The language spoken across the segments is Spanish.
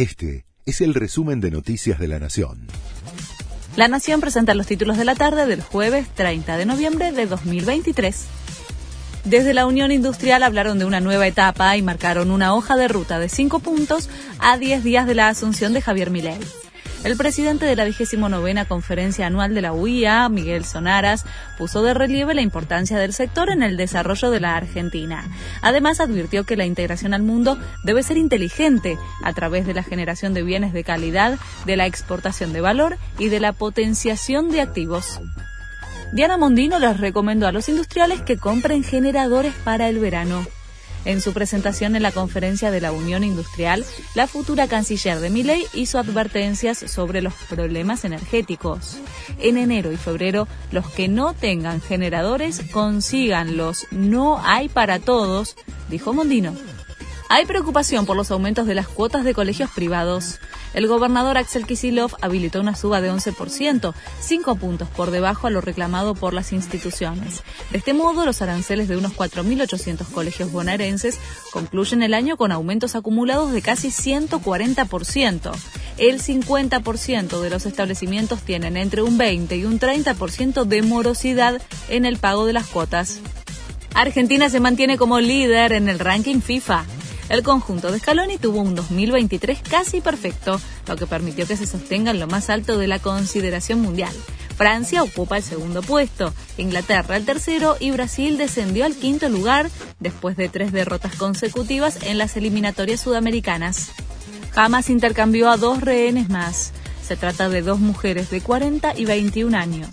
Este es el resumen de Noticias de la Nación. La Nación presenta los títulos de la tarde del jueves 30 de noviembre de 2023. Desde la Unión Industrial hablaron de una nueva etapa y marcaron una hoja de ruta de cinco puntos a 10 días de la asunción de Javier Milei. El presidente de la 29 Conferencia Anual de la UIA, Miguel Sonaras, puso de relieve la importancia del sector en el desarrollo de la Argentina. Además, advirtió que la integración al mundo debe ser inteligente a través de la generación de bienes de calidad, de la exportación de valor y de la potenciación de activos. Diana Mondino les recomendó a los industriales que compren generadores para el verano. En su presentación en la conferencia de la Unión Industrial, la futura canciller de Miley hizo advertencias sobre los problemas energéticos. En enero y febrero, los que no tengan generadores consíganlos. No hay para todos, dijo Mondino. Hay preocupación por los aumentos de las cuotas de colegios privados. El gobernador Axel Kisilov habilitó una suba de 11%, cinco puntos por debajo a lo reclamado por las instituciones. De este modo, los aranceles de unos 4.800 colegios bonaerenses concluyen el año con aumentos acumulados de casi 140%. El 50% de los establecimientos tienen entre un 20 y un 30% de morosidad en el pago de las cuotas. Argentina se mantiene como líder en el ranking FIFA. El conjunto de Scaloni tuvo un 2023 casi perfecto, lo que permitió que se sostenga en lo más alto de la consideración mundial. Francia ocupa el segundo puesto, Inglaterra el tercero y Brasil descendió al quinto lugar después de tres derrotas consecutivas en las eliminatorias sudamericanas. Hamas intercambió a dos rehenes más. Se trata de dos mujeres de 40 y 21 años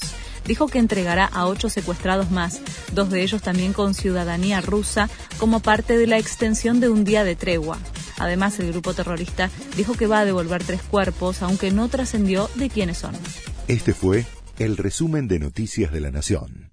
dijo que entregará a ocho secuestrados más, dos de ellos también con ciudadanía rusa, como parte de la extensión de un día de tregua. Además, el grupo terrorista dijo que va a devolver tres cuerpos, aunque no trascendió de quiénes son. Este fue el resumen de Noticias de la Nación.